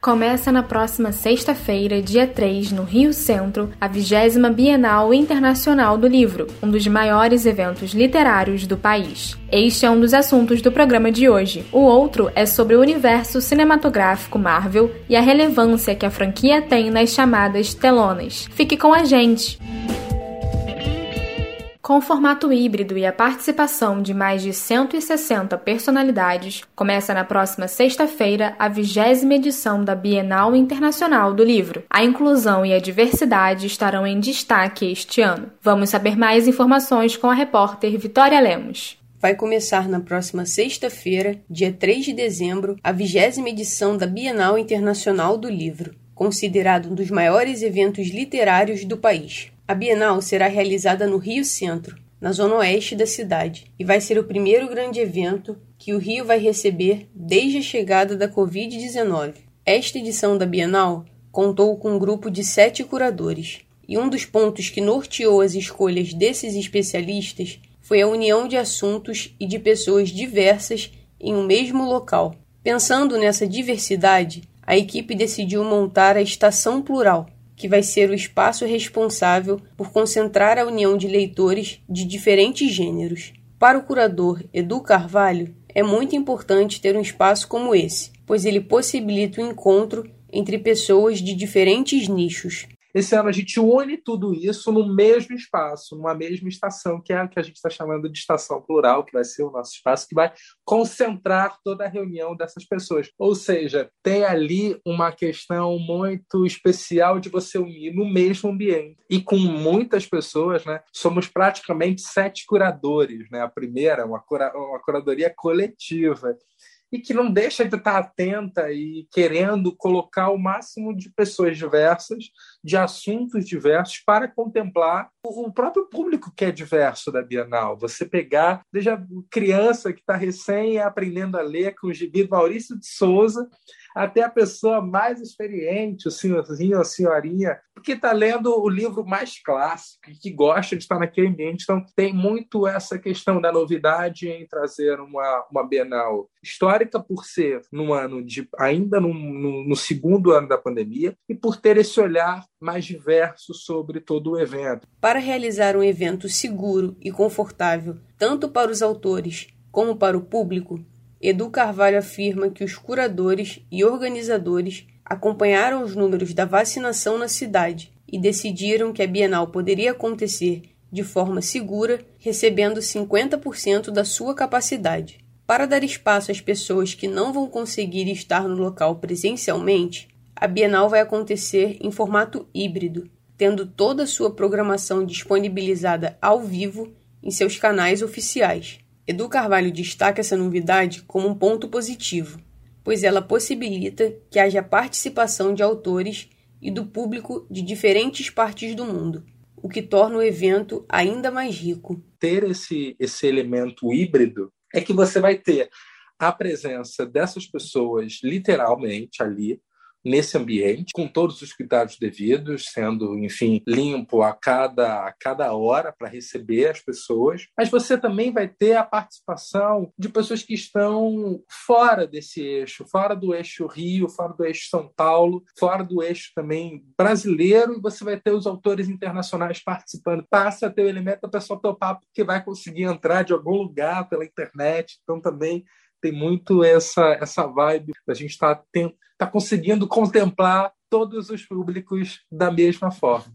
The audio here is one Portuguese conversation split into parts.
Começa na próxima sexta-feira, dia 3, no Rio Centro, a 20 Bienal Internacional do Livro, um dos maiores eventos literários do país. Este é um dos assuntos do programa de hoje. O outro é sobre o universo cinematográfico Marvel e a relevância que a franquia tem nas chamadas telonas. Fique com a gente! Com o formato híbrido e a participação de mais de 160 personalidades, começa na próxima sexta-feira a vigésima edição da Bienal Internacional do Livro. A inclusão e a diversidade estarão em destaque este ano. Vamos saber mais informações com a repórter Vitória Lemos vai começar na próxima sexta-feira, dia 3 de dezembro, a vigésima edição da Bienal Internacional do Livro, considerado um dos maiores eventos literários do país. A Bienal será realizada no Rio Centro, na zona oeste da cidade, e vai ser o primeiro grande evento que o Rio vai receber desde a chegada da Covid-19. Esta edição da Bienal contou com um grupo de sete curadores, e um dos pontos que norteou as escolhas desses especialistas foi a união de assuntos e de pessoas diversas em um mesmo local. Pensando nessa diversidade, a equipe decidiu montar a Estação Plural, que vai ser o espaço responsável por concentrar a união de leitores de diferentes gêneros. Para o curador Edu Carvalho, é muito importante ter um espaço como esse, pois ele possibilita o encontro entre pessoas de diferentes nichos. Esse ano a gente une tudo isso no mesmo espaço, numa mesma estação, que é a que a gente está chamando de estação plural, que vai ser o nosso espaço, que vai concentrar toda a reunião dessas pessoas. Ou seja, tem ali uma questão muito especial de você unir no mesmo ambiente. E com muitas pessoas, né? Somos praticamente sete curadores, né? A primeira, uma, cura uma curadoria coletiva e que não deixa de estar atenta e querendo colocar o máximo de pessoas diversas, de assuntos diversos, para contemplar o próprio público que é diverso da Bienal. Você pegar, desde criança que está recém aprendendo a ler com o gibi Maurício de Souza, até a pessoa mais experiente, o senhorzinho, a senhorinha, que está lendo o livro mais clássico que gosta de estar naquele ambiente. Então, tem muito essa questão da novidade em trazer uma, uma Bienal histórica, por ser no ano de ainda no, no, no segundo ano da pandemia e por ter esse olhar mais diverso sobre todo o evento. Para realizar um evento seguro e confortável, tanto para os autores como para o público, Edu Carvalho afirma que os curadores e organizadores acompanharam os números da vacinação na cidade e decidiram que a Bienal poderia acontecer de forma segura, recebendo 50% da sua capacidade. Para dar espaço às pessoas que não vão conseguir estar no local presencialmente, a Bienal vai acontecer em formato híbrido, tendo toda a sua programação disponibilizada ao vivo em seus canais oficiais. Edu Carvalho destaca essa novidade como um ponto positivo, pois ela possibilita que haja participação de autores e do público de diferentes partes do mundo, o que torna o evento ainda mais rico. Ter esse, esse elemento híbrido é que você vai ter a presença dessas pessoas literalmente ali, nesse ambiente, com todos os cuidados devidos, sendo, enfim, limpo a cada, a cada hora para receber as pessoas. Mas você também vai ter a participação de pessoas que estão fora desse eixo, fora do eixo Rio, fora do eixo São Paulo, fora do eixo também brasileiro, e você vai ter os autores internacionais participando. Passa a ter o elemento da pessoa topar, porque vai conseguir entrar de algum lugar pela internet. Então também tem muito essa, essa vibe da gente estar tá, tá conseguindo contemplar todos os públicos da mesma forma.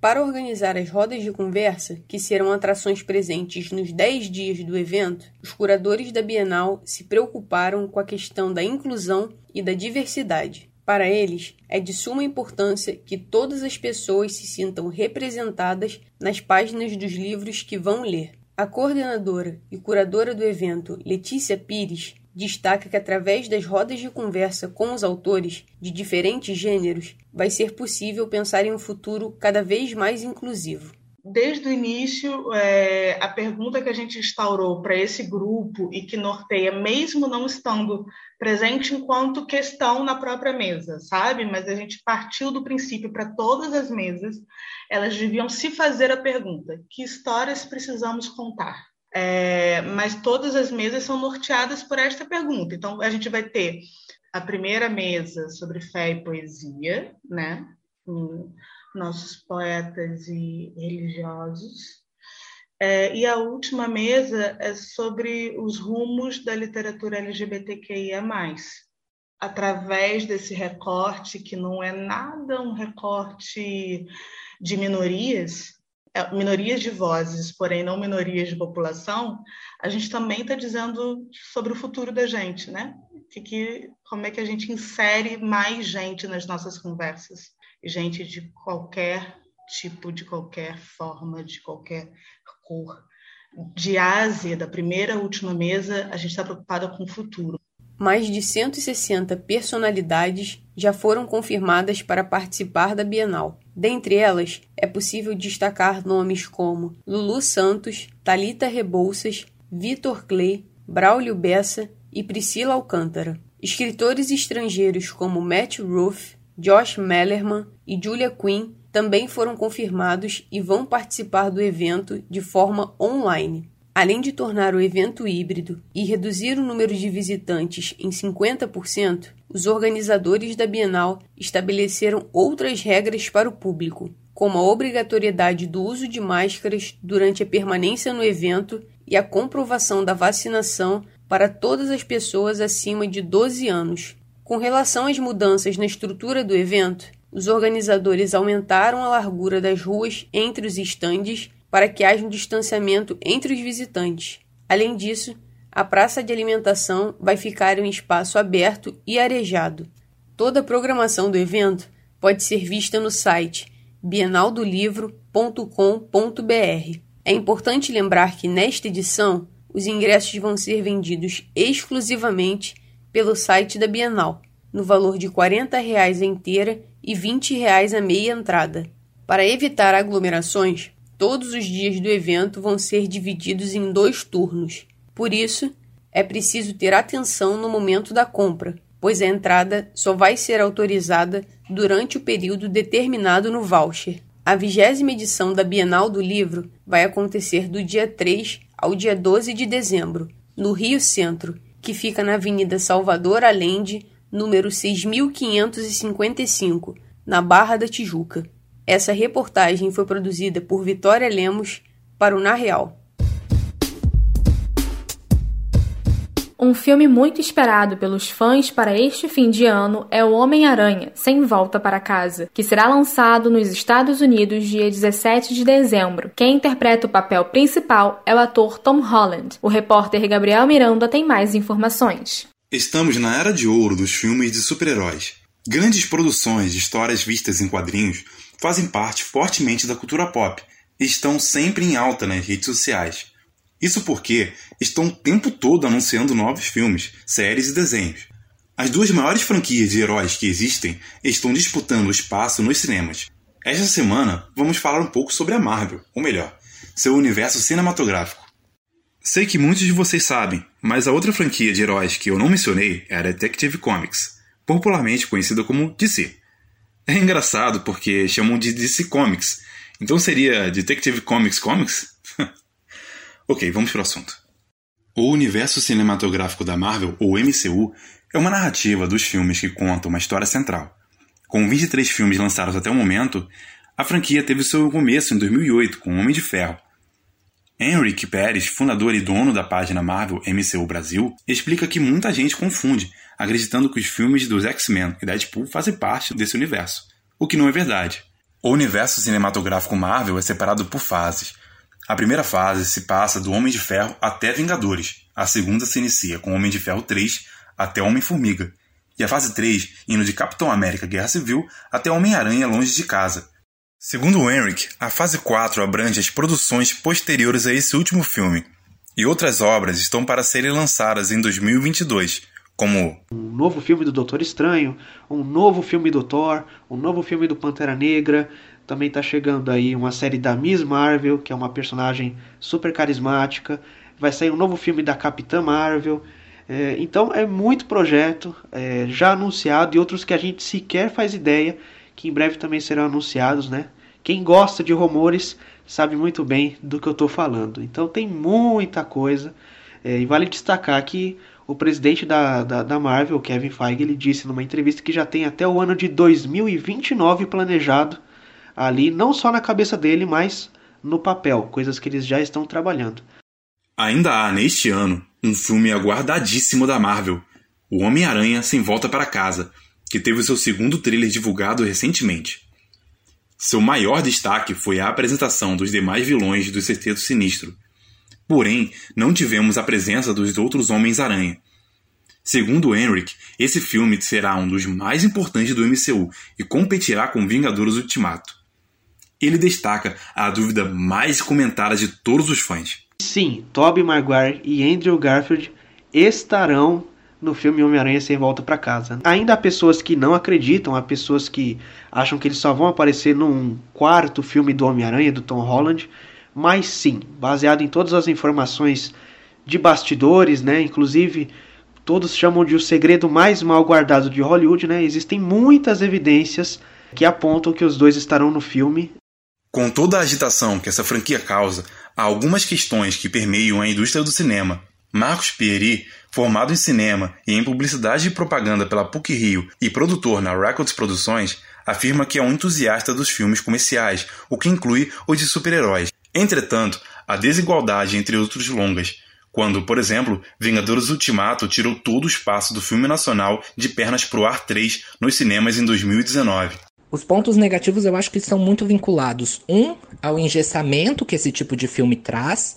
Para organizar as rodas de conversa, que serão atrações presentes nos 10 dias do evento, os curadores da Bienal se preocuparam com a questão da inclusão e da diversidade. Para eles, é de suma importância que todas as pessoas se sintam representadas nas páginas dos livros que vão ler. A coordenadora e curadora do evento, Letícia Pires, destaca que através das rodas de conversa com os autores de diferentes gêneros, vai ser possível pensar em um futuro cada vez mais inclusivo. Desde o início, é, a pergunta que a gente instaurou para esse grupo e que norteia, mesmo não estando presente enquanto questão na própria mesa, sabe? Mas a gente partiu do princípio para todas as mesas, elas deviam se fazer a pergunta: que histórias precisamos contar? É, mas todas as mesas são norteadas por esta pergunta. Então, a gente vai ter a primeira mesa sobre fé e poesia, né? Com nossos poetas e religiosos. É, e a última mesa é sobre os rumos da literatura LGBTQIA+. Através desse recorte, que não é nada um recorte de minorias, é, minorias de vozes, porém não minorias de população, a gente também está dizendo sobre o futuro da gente, né? Que, que, como é que a gente insere mais gente nas nossas conversas? Gente de qualquer tipo, de qualquer forma, de qualquer cor. De Ásia, da primeira à última mesa, a gente está preocupada com o futuro. Mais de 160 personalidades já foram confirmadas para participar da Bienal. Dentre elas, é possível destacar nomes como Lulu Santos, Talita Rebouças, Vitor Clay, Braulio Bessa e Priscila Alcântara. Escritores estrangeiros como Matt Ruff, Josh Mellerman e Julia Quinn também foram confirmados e vão participar do evento de forma online. Além de tornar o evento híbrido e reduzir o número de visitantes em 50%, os organizadores da Bienal estabeleceram outras regras para o público, como a obrigatoriedade do uso de máscaras durante a permanência no evento e a comprovação da vacinação para todas as pessoas acima de 12 anos. Com relação às mudanças na estrutura do evento, os organizadores aumentaram a largura das ruas entre os estandes para que haja um distanciamento entre os visitantes. Além disso, a praça de alimentação vai ficar em um espaço aberto e arejado. Toda a programação do evento pode ser vista no site bienaldolivro.com.br. É importante lembrar que nesta edição os ingressos vão ser vendidos exclusivamente pelo site da Bienal, no valor de 40 reais a inteira e 20 reais a meia entrada. Para evitar aglomerações, todos os dias do evento vão ser divididos em dois turnos. Por isso, é preciso ter atenção no momento da compra, pois a entrada só vai ser autorizada durante o período determinado no voucher. A vigésima edição da Bienal do Livro vai acontecer do dia 3 ao dia 12 de dezembro, no Rio Centro, que fica na Avenida Salvador Allende, número 6555, na Barra da Tijuca. Essa reportagem foi produzida por Vitória Lemos para o Na Real. Um filme muito esperado pelos fãs para este fim de ano é O Homem-Aranha Sem Volta para Casa, que será lançado nos Estados Unidos dia 17 de dezembro. Quem interpreta o papel principal é o ator Tom Holland. O repórter Gabriel Miranda tem mais informações. Estamos na era de ouro dos filmes de super-heróis. Grandes produções de histórias vistas em quadrinhos fazem parte fortemente da cultura pop e estão sempre em alta nas redes sociais. Isso porque estão o tempo todo anunciando novos filmes, séries e desenhos. As duas maiores franquias de heróis que existem estão disputando espaço nos cinemas. Esta semana vamos falar um pouco sobre a Marvel, ou melhor, seu universo cinematográfico. Sei que muitos de vocês sabem, mas a outra franquia de heróis que eu não mencionei é a Detective Comics, popularmente conhecida como DC. É engraçado porque chamam de DC Comics, então seria Detective Comics Comics? Ok, vamos para o assunto. O universo cinematográfico da Marvel, ou MCU, é uma narrativa dos filmes que contam uma história central. Com 23 filmes lançados até o momento, a franquia teve seu começo em 2008 com Homem de Ferro. Henrique Pérez, fundador e dono da página Marvel MCU Brasil, explica que muita gente confunde, acreditando que os filmes dos X-Men e Deadpool fazem parte desse universo, o que não é verdade. O universo cinematográfico Marvel é separado por fases, a primeira fase se passa do Homem de Ferro até Vingadores. A segunda se inicia com Homem de Ferro 3 até Homem-Formiga. E a fase 3 indo de Capitão América Guerra Civil até Homem-Aranha Longe de Casa. Segundo Henrik, a fase 4 abrange as produções posteriores a esse último filme, e outras obras estão para serem lançadas em 2022, como um novo filme do Doutor Estranho, um novo filme do Thor, um novo filme do Pantera Negra, Também está chegando aí uma série da Miss Marvel, que é uma personagem super carismática. Vai sair um novo filme da Capitã Marvel. É, então é muito projeto é, já anunciado e outros que a gente sequer faz ideia que em breve também serão anunciados, né? Quem gosta de rumores sabe muito bem do que eu estou falando. Então tem muita coisa é, e vale destacar que o presidente da, da, da, Marvel, Kevin Feige, ele disse numa entrevista que já tem até o ano de 2029 planejado ali, não só na cabeça dele, mas no papel, coisas que eles já estão trabalhando. Ainda há neste ano um filme aguardadíssimo da Marvel, O Homem-Aranha Sem Volta para Casa, que teve seu segundo trailer divulgado recentemente. Seu maior destaque foi a apresentação dos demais vilões do Sexteto Sinistro. Porém, não tivemos a presença dos outros Homens-Aranha. Segundo Henrik, esse filme será um dos mais importantes do MCU e competirá com Vingadores Ultimato. Ele destaca a dúvida mais comentada de todos os fãs. Sim, Tobey Maguire e Andrew Garfield estarão no filme Homem-Aranha Sem Volta para Casa. Ainda há pessoas que não acreditam, há pessoas que acham que eles só vão aparecer num quarto filme do Homem-Aranha, do Tom Holland, mas sim, baseado em todas as informações de bastidores, né, inclusive todos chamam de o segredo mais mal guardado de Hollywood, né, existem muitas evidências que apontam que os dois estarão no filme. Com toda a agitação que essa franquia causa, há algumas questões que permeiam a indústria do cinema. Marcos Pieri Formado em cinema e em publicidade e propaganda pela PUC Rio e produtor na Records Produções, afirma que é um entusiasta dos filmes comerciais, o que inclui os de super-heróis. Entretanto, há desigualdade entre outros longas, quando, por exemplo, Vingadores Ultimato tirou todo o espaço do filme nacional de Pernas pro Ar 3 nos cinemas em 2019. Os pontos negativos eu acho que são muito vinculados. Um, ao engessamento que esse tipo de filme traz.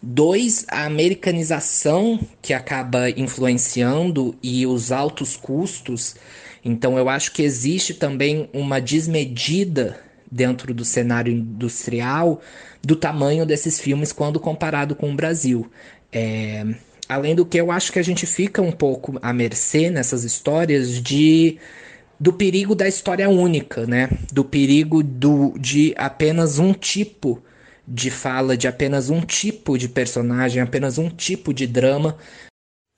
Dois, a americanização que acaba influenciando e os altos custos. Então eu acho que existe também uma desmedida dentro do cenário industrial do tamanho desses filmes quando comparado com o Brasil. É, além do que eu acho que a gente fica um pouco à mercê nessas histórias de do perigo da história única, né? Do perigo do, de apenas um tipo de fala de apenas um tipo de personagem, apenas um tipo de drama.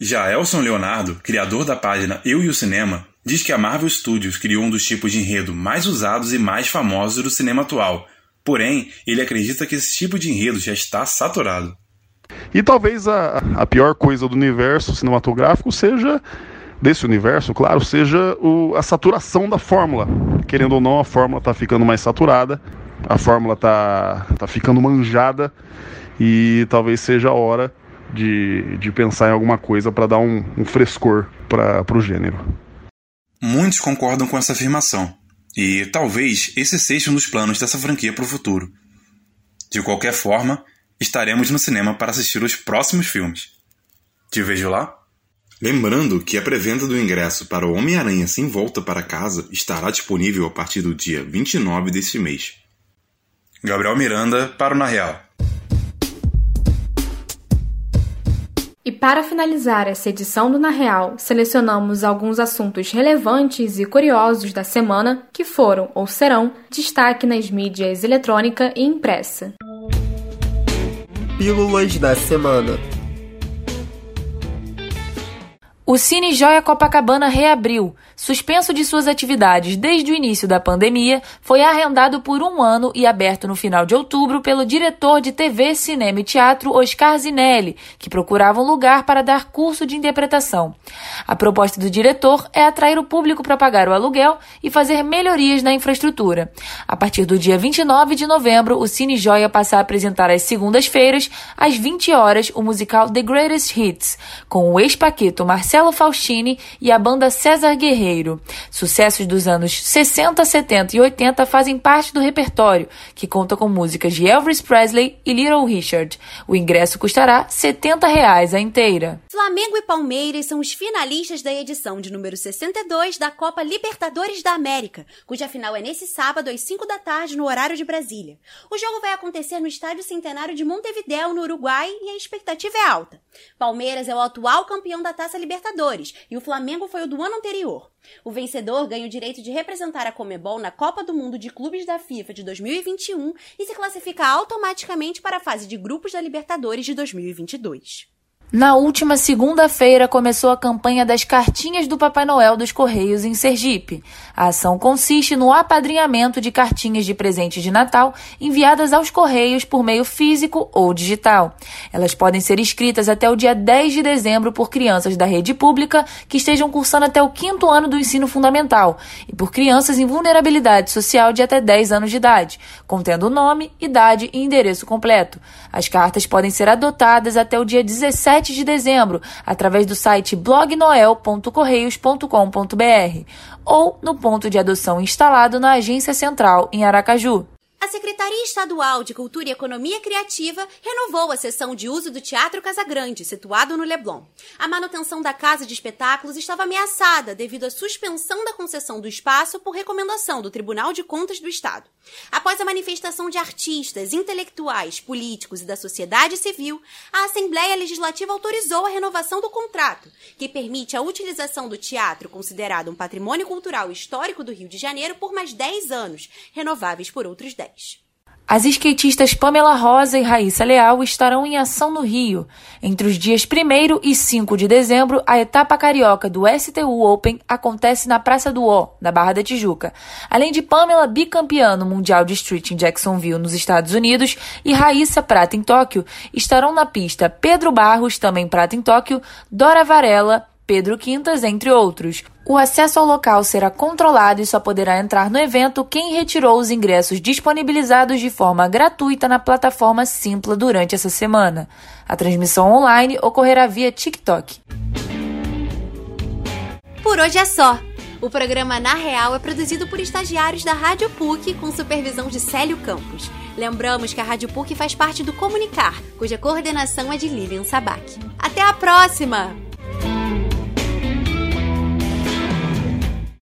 Já Elson Leonardo, criador da página Eu e o Cinema, diz que a Marvel Studios criou um dos tipos de enredo mais usados e mais famosos do cinema atual. Porém, ele acredita que esse tipo de enredo já está saturado. E talvez a, a pior coisa do universo cinematográfico seja desse universo, claro, seja o, a saturação da fórmula. Querendo ou não, a fórmula está ficando mais saturada a fórmula tá, tá ficando manjada e talvez seja a hora de, de pensar em alguma coisa para dar um, um frescor para o gênero. Muitos concordam com essa afirmação, e talvez esse seja um dos planos dessa franquia para o futuro. De qualquer forma, estaremos no cinema para assistir os próximos filmes. Te vejo lá? Lembrando que a pré-venda do ingresso para o Homem-Aranha Sem Volta para Casa estará disponível a partir do dia 29 deste mês. Gabriel Miranda para o Na Real. E para finalizar essa edição do Na Real, selecionamos alguns assuntos relevantes e curiosos da semana que foram ou serão destaque nas mídias eletrônica e impressa. Pílulas da semana. O Cine Joia Copacabana reabriu suspenso de suas atividades desde o início da pandemia, foi arrendado por um ano e aberto no final de outubro pelo diretor de TV, cinema e teatro Oscar Zinelli, que procurava um lugar para dar curso de interpretação. A proposta do diretor é atrair o público para pagar o aluguel e fazer melhorias na infraestrutura. A partir do dia 29 de novembro, o Cine Joia passa a apresentar às segundas-feiras, às 20 horas, o musical The Greatest Hits, com o ex-paqueto Marcelo Faustini e a banda César Guerreiro Sucessos dos anos 60, 70 e 80 fazem parte do repertório, que conta com músicas de Elvis Presley e Little Richard. O ingresso custará 70 reais a inteira. Flamengo e Palmeiras são os finalistas da edição de número 62 da Copa Libertadores da América, cuja final é nesse sábado às 5 da tarde no horário de Brasília. O jogo vai acontecer no Estádio Centenário de Montevideo, no Uruguai, e a expectativa é alta. Palmeiras é o atual campeão da Taça Libertadores e o Flamengo foi o do ano anterior. O vencedor ganha o direito de representar a Comebol na Copa do Mundo de Clubes da FIFA de 2021 e se classifica automaticamente para a fase de grupos da Libertadores de 2022. Na última segunda-feira começou a campanha das cartinhas do Papai Noel dos Correios em Sergipe. A ação consiste no apadrinhamento de cartinhas de presente de Natal enviadas aos Correios por meio físico ou digital. Elas podem ser escritas até o dia 10 de dezembro por crianças da rede pública que estejam cursando até o quinto ano do ensino fundamental e por crianças em vulnerabilidade social de até 10 anos de idade, contendo nome, idade e endereço completo. As cartas podem ser adotadas até o dia 17 7 de dezembro, através do site blognoel.correios.com.br ou no ponto de adoção instalado na Agência Central, em Aracaju. A Secretaria Estadual de Cultura e Economia Criativa renovou a sessão de uso do Teatro Casagrande, situado no Leblon. A manutenção da casa de espetáculos estava ameaçada devido à suspensão da concessão do espaço por recomendação do Tribunal de Contas do Estado. Após a manifestação de artistas, intelectuais, políticos e da sociedade civil, a Assembleia Legislativa autorizou a renovação do contrato, que permite a utilização do teatro, considerado um patrimônio cultural histórico do Rio de Janeiro, por mais 10 anos, renováveis por outros 10. As skatistas Pamela Rosa e Raíssa Leal estarão em ação no Rio. Entre os dias 1 e 5 de dezembro, a etapa carioca do STU Open acontece na Praça do O, na Barra da Tijuca. Além de Pamela, bicampeã no Mundial de Street em Jacksonville, nos Estados Unidos, e Raíssa Prata em Tóquio, estarão na pista Pedro Barros, também prata em Tóquio, Dora Varela, Pedro Quintas, entre outros. O acesso ao local será controlado e só poderá entrar no evento quem retirou os ingressos disponibilizados de forma gratuita na plataforma Simpla durante essa semana. A transmissão online ocorrerá via TikTok. Por hoje é só. O programa Na Real é produzido por estagiários da Rádio PUC com supervisão de Célio Campos. Lembramos que a Rádio PUC faz parte do Comunicar, cuja coordenação é de Lilian Sabac. Até a próxima!